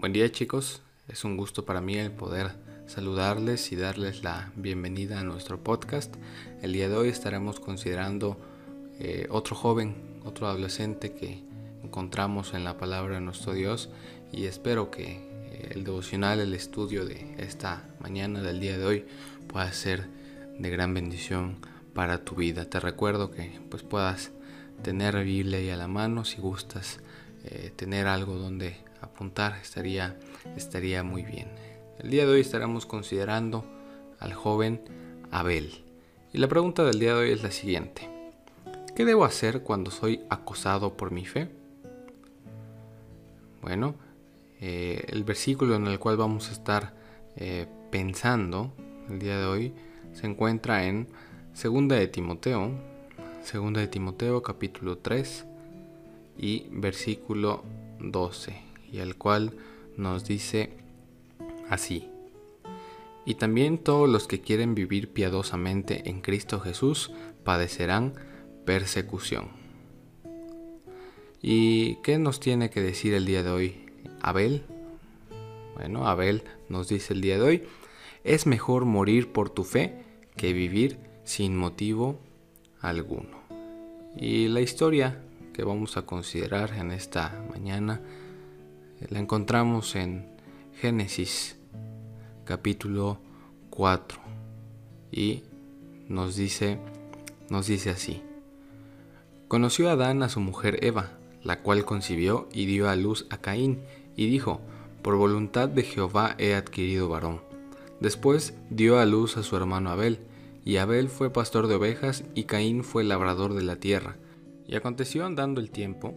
Buen día chicos, es un gusto para mí el poder saludarles y darles la bienvenida a nuestro podcast. El día de hoy estaremos considerando eh, otro joven, otro adolescente que encontramos en la palabra de nuestro Dios y espero que eh, el devocional, el estudio de esta mañana, del día de hoy, pueda ser de gran bendición para tu vida. Te recuerdo que pues puedas tener Biblia a la mano si gustas eh, tener algo donde estaría, estaría muy bien. El día de hoy estaremos considerando al joven Abel. Y la pregunta del día de hoy es la siguiente. ¿Qué debo hacer cuando soy acosado por mi fe? Bueno, eh, el versículo en el cual vamos a estar eh, pensando el día de hoy se encuentra en Segunda de Timoteo, Segunda de Timoteo capítulo 3 y versículo 12 y el cual nos dice así. Y también todos los que quieren vivir piadosamente en Cristo Jesús padecerán persecución. ¿Y qué nos tiene que decir el día de hoy Abel? Bueno, Abel nos dice el día de hoy, es mejor morir por tu fe que vivir sin motivo alguno. Y la historia que vamos a considerar en esta mañana la encontramos en Génesis capítulo 4 y nos dice nos dice así Conoció Adán a su mujer Eva, la cual concibió y dio a luz a Caín, y dijo, Por voluntad de Jehová he adquirido varón. Después dio a luz a su hermano Abel, y Abel fue pastor de ovejas, y Caín fue labrador de la tierra. Y aconteció andando el tiempo,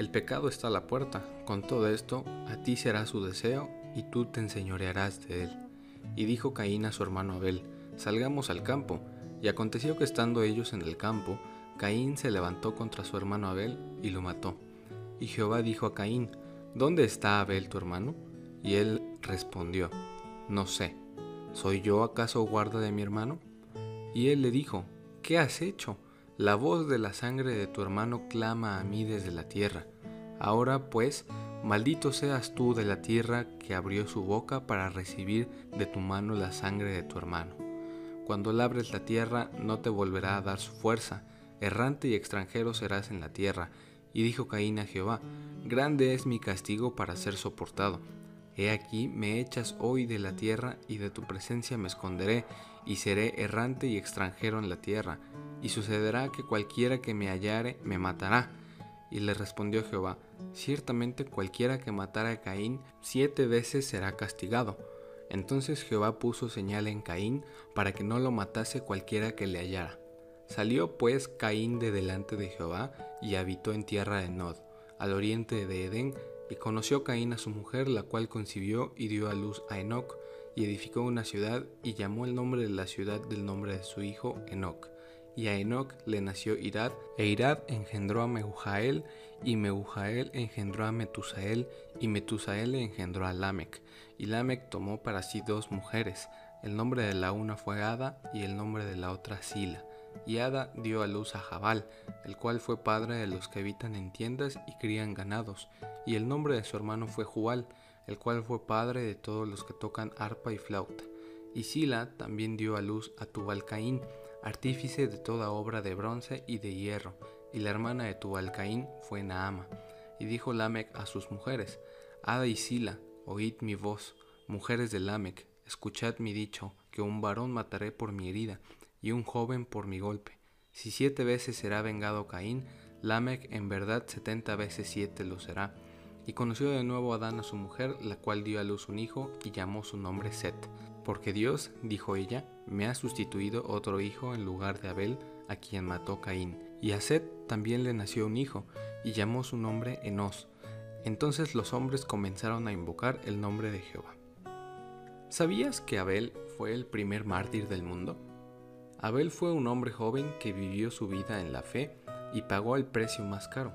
el pecado está a la puerta, con todo esto, a ti será su deseo, y tú te enseñorearás de él. Y dijo Caín a su hermano Abel, Salgamos al campo. Y aconteció que estando ellos en el campo, Caín se levantó contra su hermano Abel y lo mató. Y Jehová dijo a Caín, ¿Dónde está Abel tu hermano? Y él respondió, No sé, ¿soy yo acaso guarda de mi hermano? Y él le dijo, ¿qué has hecho? La voz de la sangre de tu hermano clama a mí desde la tierra. Ahora pues, maldito seas tú de la tierra que abrió su boca para recibir de tu mano la sangre de tu hermano. Cuando labres la tierra no te volverá a dar su fuerza, errante y extranjero serás en la tierra. Y dijo Caín a Jehová, Grande es mi castigo para ser soportado. He aquí me echas hoy de la tierra y de tu presencia me esconderé, y seré errante y extranjero en la tierra y sucederá que cualquiera que me hallare me matará. Y le respondió Jehová, ciertamente cualquiera que matara a Caín siete veces será castigado. Entonces Jehová puso señal en Caín para que no lo matase cualquiera que le hallara. Salió pues Caín de delante de Jehová y habitó en tierra de Nod, al oriente de Edén, y conoció Caín a su mujer, la cual concibió y dio a luz a Enoc, y edificó una ciudad, y llamó el nombre de la ciudad del nombre de su hijo Enoc y a Enoch le nació Irad, e Irad engendró a Mehujael, y Mehujael engendró a Metusael, y Metusael engendró a Lamec. Y Lamec tomó para sí dos mujeres, el nombre de la una fue Ada, y el nombre de la otra Sila. Y Ada dio a luz a Jabal, el cual fue padre de los que habitan en tiendas y crían ganados, y el nombre de su hermano fue Jual, el cual fue padre de todos los que tocan arpa y flauta. Y Sila también dio a luz a Tubalcaín, artífice de toda obra de bronce y de hierro, y la hermana de Tubalcaín fue Naama. Y dijo Lamec a sus mujeres, Ada y Sila, oíd mi voz, mujeres de Lamec, escuchad mi dicho, que un varón mataré por mi herida, y un joven por mi golpe. Si siete veces será vengado Caín, Lamec en verdad setenta veces siete lo será. Y conoció de nuevo Adán a su mujer, la cual dio a luz un hijo, y llamó su nombre Set. Porque Dios, dijo ella, me ha sustituido otro hijo en lugar de Abel, a quien mató Caín. Y a Set también le nació un hijo, y llamó su nombre Enos. Entonces los hombres comenzaron a invocar el nombre de Jehová. ¿Sabías que Abel fue el primer mártir del mundo? Abel fue un hombre joven que vivió su vida en la fe y pagó el precio más caro.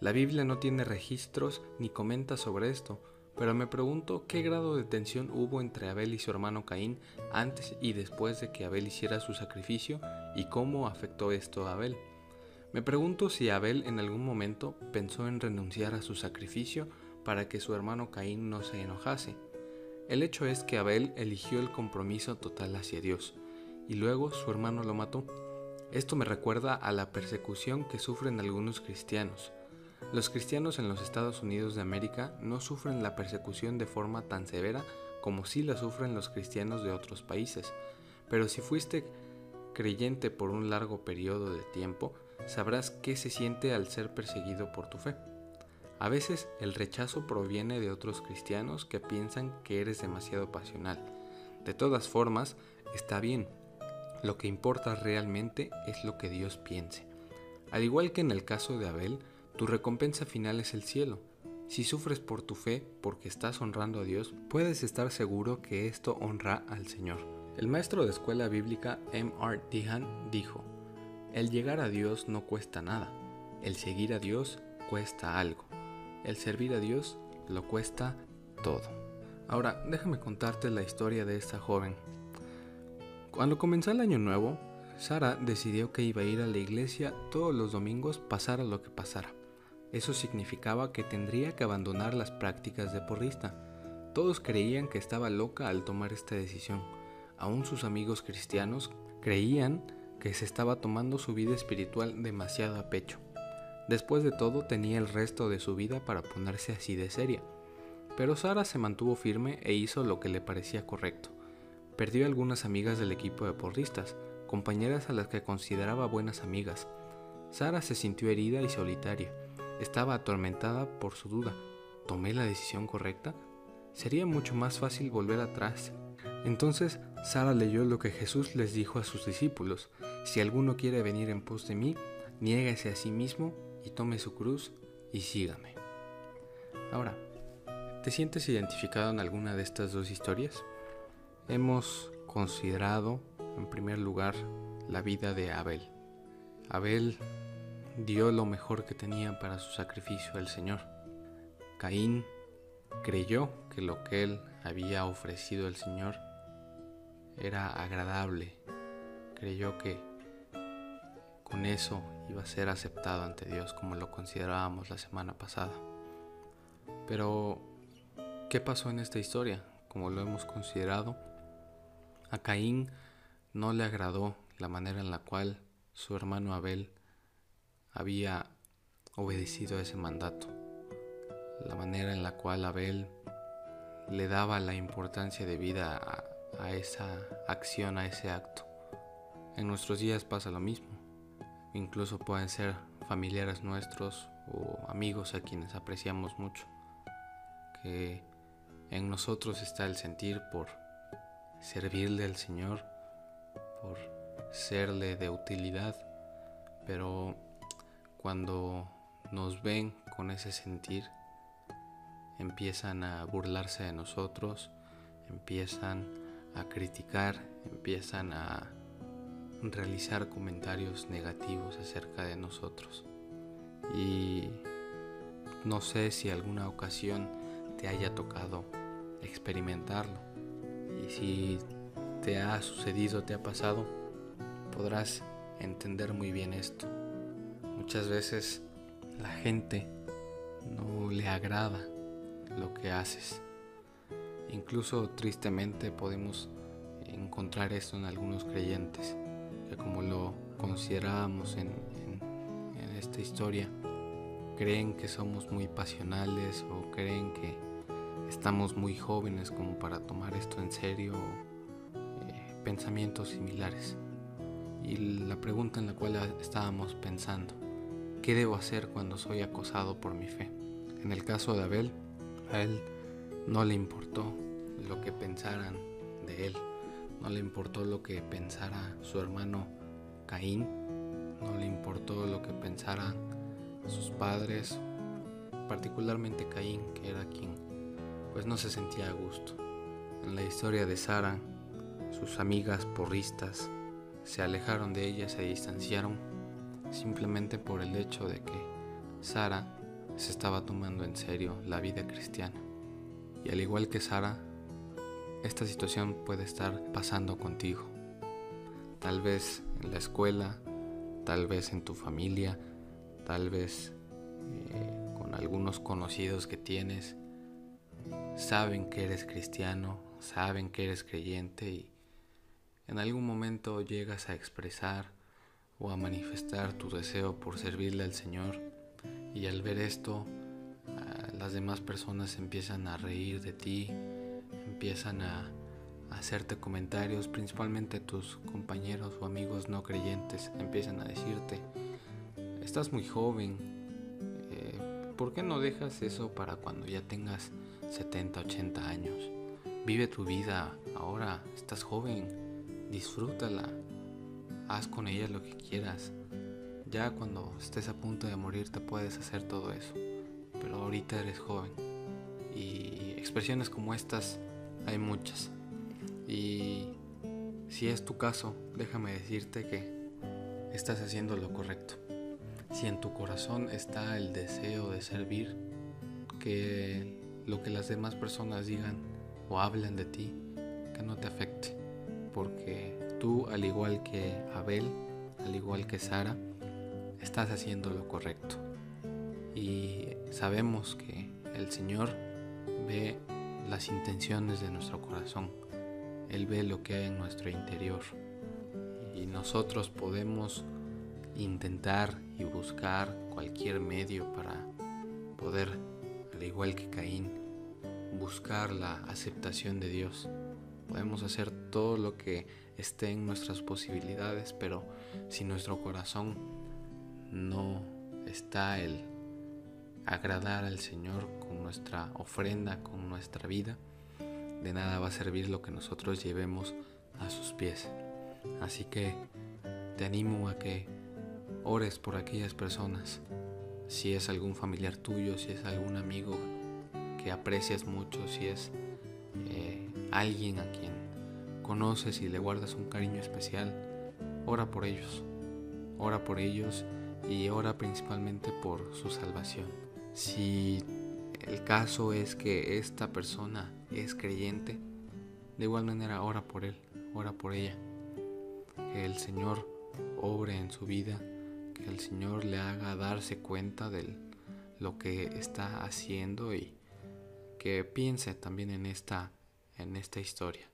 La Biblia no tiene registros ni comenta sobre esto, pero me pregunto qué grado de tensión hubo entre Abel y su hermano Caín antes y después de que Abel hiciera su sacrificio y cómo afectó esto a Abel. Me pregunto si Abel en algún momento pensó en renunciar a su sacrificio para que su hermano Caín no se enojase. El hecho es que Abel eligió el compromiso total hacia Dios, y luego su hermano lo mató. Esto me recuerda a la persecución que sufren algunos cristianos. Los cristianos en los Estados Unidos de América no sufren la persecución de forma tan severa como sí la sufren los cristianos de otros países, pero si fuiste creyente por un largo periodo de tiempo, sabrás qué se siente al ser perseguido por tu fe. A veces el rechazo proviene de otros cristianos que piensan que eres demasiado pasional. De todas formas, está bien, lo que importa realmente es lo que Dios piense. Al igual que en el caso de Abel, tu recompensa final es el cielo. Si sufres por tu fe porque estás honrando a Dios, puedes estar seguro que esto honra al Señor. El maestro de escuela bíblica M. R. Dehan dijo, el llegar a Dios no cuesta nada, el seguir a Dios cuesta algo, el servir a Dios lo cuesta todo. Ahora, déjame contarte la historia de esta joven cuando comenzó el año nuevo, Sara decidió que iba a ir a la iglesia todos los domingos pasara lo que pasara. Eso significaba que tendría que abandonar las prácticas de porrista. Todos creían que estaba loca al tomar esta decisión. Aún sus amigos cristianos creían que se estaba tomando su vida espiritual demasiado a pecho. Después de todo tenía el resto de su vida para ponerse así de seria. Pero Sara se mantuvo firme e hizo lo que le parecía correcto. Perdió algunas amigas del equipo de porristas, compañeras a las que consideraba buenas amigas. Sara se sintió herida y solitaria. Estaba atormentada por su duda. ¿Tomé la decisión correcta? Sería mucho más fácil volver atrás. Entonces Sara leyó lo que Jesús les dijo a sus discípulos. Si alguno quiere venir en pos de mí, niéguese a sí mismo y tome su cruz y sígame. Ahora, ¿te sientes identificado en alguna de estas dos historias? hemos considerado en primer lugar la vida de Abel. Abel dio lo mejor que tenía para su sacrificio al Señor. Caín creyó que lo que él había ofrecido al Señor era agradable. Creyó que con eso iba a ser aceptado ante Dios como lo considerábamos la semana pasada. Pero, ¿qué pasó en esta historia? Como lo hemos considerado, a Caín no le agradó la manera en la cual su hermano Abel había obedecido ese mandato, la manera en la cual Abel le daba la importancia de vida a, a, esa acción, a ese acto. En nuestros días pasa lo mismo. Incluso pueden ser familiares nuestros o amigos a quienes apreciamos mucho. Que en nosotros está el sentir por servirle al Señor, por serle de utilidad, pero cuando nos ven con ese sentir, empiezan a burlarse de nosotros, empiezan a criticar, empiezan a realizar comentarios negativos acerca de nosotros. Y no sé si alguna ocasión te haya tocado experimentarlo. Y si te ha sucedido, te ha pasado, podrás entender muy bien esto. Muchas veces la gente no le agrada lo que haces. Incluso tristemente podemos encontrar esto en algunos creyentes, que como lo considerábamos en, esta historia, creen que somos muy pasionales o creen que estamos muy jóvenes como para tomar esto en serio, eh, pensamientos similares. Y la pregunta en la cual estábamos pensando, ¿qué debo hacer cuando soy acosado por mi fe? En el caso de Abel, a él no le importó lo que pensaran de él, no le importó lo que pensara su hermano Caín, no le importó lo que pensaran sus padres particularmente Caín, que era quien pues no se sentía a gusto. En la historia de Sara, sus amigas porristas se alejaron de ella, se distanciaron simplemente por el hecho de que Sara se estaba tomando en serio la vida cristiana. Y al igual que Sara, esta situación puede estar pasando contigo. Tal vez en la escuela, tal vez en tu familia, tal vez eh, con algunos conocidos que tienes. Saben que eres cristiano, saben que eres creyente y en algún momento llegas a expresar o a manifestar tu deseo por servirle al Señor y al ver esto las demás personas empiezan a reír de ti, empiezan a, hacerte comentarios, principalmente tus compañeros o amigos no creyentes empiezan a decirte, estás muy joven, eh, ¿por qué no dejas eso para cuando ya tengas 70, 80 años? Vive tu vida ahora, estás joven, disfrútala, haz con ella lo que quieras. Ya cuando estés a punto de morir te puedes hacer todo eso, pero ahorita eres joven. Y expresiones como estas hay muchas. Y si es tu caso, déjame decirte que estás haciendo lo correcto. Si en tu corazón está el deseo de servir, que lo que las demás personas digan o hablen de ti, que no te afecte porque tú, al igual que Abel, al igual que Sara, estás haciendo lo correcto. Y sabemos que el Señor ve las intenciones de nuestro corazón. Él ve lo que hay en nuestro interior. Y nosotros podemos intentar y buscar cualquier medio para poder, al igual que Caín, buscar la aceptación de Dios. Podemos hacer todo lo que esté en nuestras posibilidades, pero si nuestro corazón no está el agradar al Señor con nuestra ofrenda, con nuestra vida, de nada va a servir lo que nosotros llevemos a sus pies. Así que te animo a que ores por aquellas personas. Si es algún familiar tuyo, si es algún amigo que aprecias mucho, si es eh, alguien a quien conoces y le guardas un cariño especial, ora por ellos. Ora por ellos y ora principalmente por su salvación. Si el caso es que esta persona es creyente, de igual manera ora por él, ora por ella. Que el Señor obre en su vida, que el Señor le haga darse cuenta de lo que está haciendo y que piense también en esta en esta historia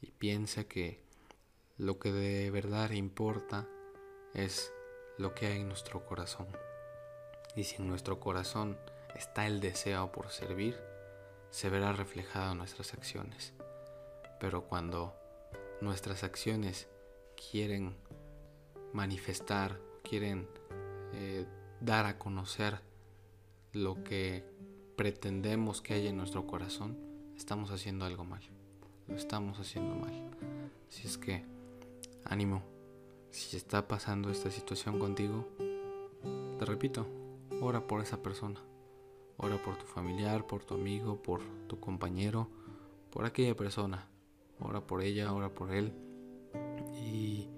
y piensa que lo que de verdad importa es lo que hay en nuestro corazón. Y si en nuestro corazón está el deseo por servir, se verá reflejado en nuestras acciones. Pero cuando nuestras acciones quieren manifestar, quieren eh, dar a conocer lo que pretendemos que hay en nuestro corazón, estamos haciendo algo mal. Lo estamos haciendo mal. Si es que, ánimo, si está pasando esta situación contigo, te repito, ora por esa persona. Ora por tu familiar, por tu amigo, por tu compañero, por aquella persona. Ora por ella, ora por él. Y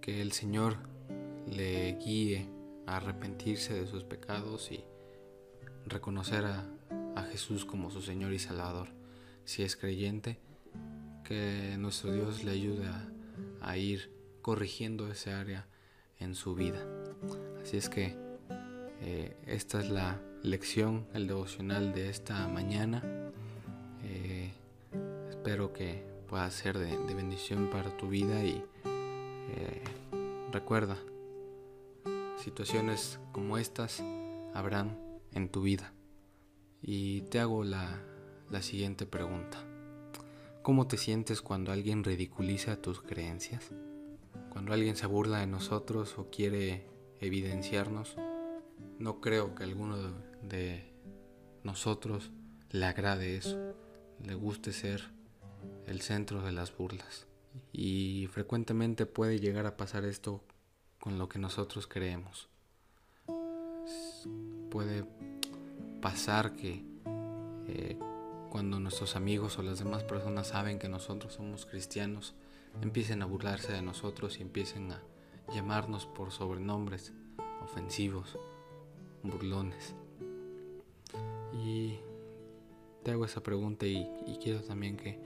que el Señor le guíe a arrepentirse de sus pecados y reconocer a, a Jesús como su Señor y Salvador. Si es creyente, que nuestro Dios le ayude a, ir corrigiendo ese área en su vida. Así es que eh, esta es la lección, el devocional de esta mañana. Eh, espero que pueda ser de, bendición para tu vida y eh, recuerda, situaciones como estas habrán en tu vida. Y te hago la, siguiente pregunta. ¿Cómo te sientes cuando alguien ridiculiza tus creencias? Cuando alguien se burla de nosotros o quiere evidenciarnos, no creo que alguno de nosotros le agrade eso, le guste ser el centro de las burlas. Y frecuentemente puede llegar a pasar esto con lo que nosotros creemos. Puede pasar que eh, cuando nuestros amigos o las demás personas saben que nosotros somos cristianos, empiecen a burlarse de nosotros y empiecen a llamarnos por sobrenombres ofensivos, burlones. Y te hago esa pregunta y, quiero también que,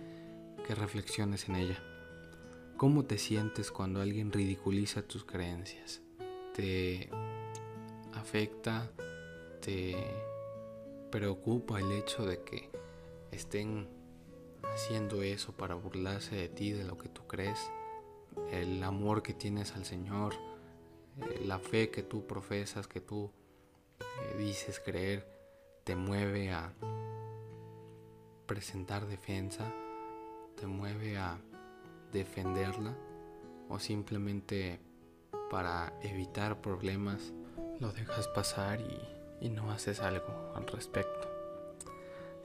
que reflexiones en ella. ¿Cómo te sientes cuando alguien ridiculiza tus creencias? ¿Te afecta? ¿Te preocupa el hecho de que estén haciendo eso para burlarse de ti, de lo que tú crees? El amor que tienes al Señor, eh, la fe que tú profesas, que tú eh, dices creer, te mueve a presentar defensa, te mueve a defenderla o simplemente para evitar problemas lo dejas pasar y, no haces algo al respecto.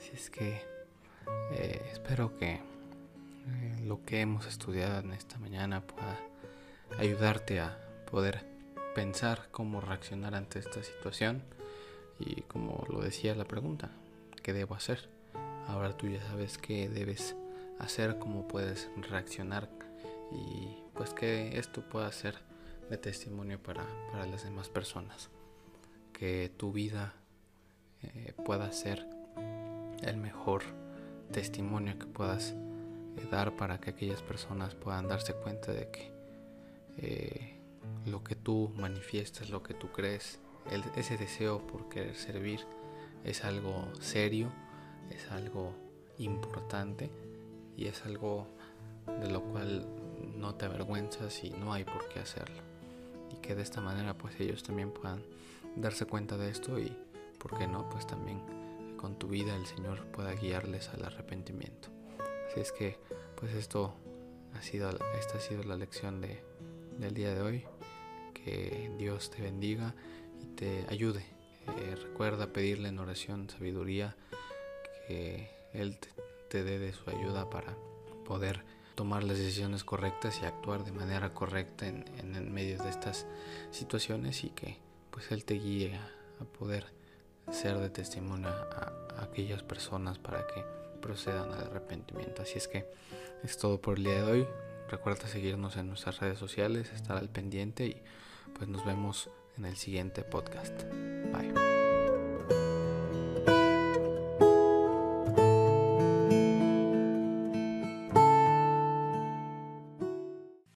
Si es que eh, espero que lo que hemos estudiado en esta mañana pueda ayudarte a poder pensar cómo reaccionar ante esta situación y como lo decía la pregunta, ¿qué debo hacer? Ahora tú ya sabes qué debes hacer, cómo puedes reaccionar y pues que esto pueda ser de testimonio para, las demás personas. Que tu vida eh, pueda ser el mejor testimonio que puedas eh, dar para que aquellas personas puedan darse cuenta de que eh, lo que tú manifiestas, lo que tú crees, ese deseo por querer servir es algo serio, es algo importante y es algo de lo cual no te avergüenzas y no hay por qué hacerlo. Y que de esta manera pues ellos también puedan darse cuenta de esto y, ¿por qué no? Pues también con tu vida el Señor pueda guiarles al arrepentimiento. Así es que pues esto ha sido, esta ha sido la lección de, del día de hoy. Que Dios te bendiga y te ayude. Eh, recuerda pedirle en oración sabiduría que Él te, dé de su ayuda para poder tomar las decisiones correctas y actuar de manera correcta en, medio de estas situaciones y que pues Él te guíe a, poder ser de testimonio a, aquellas personas para que procedan al arrepentimiento. Así es que es todo por el día de hoy. Recuerda seguirnos en nuestras redes sociales, estar al pendiente y pues nos vemos en el siguiente podcast. Bye.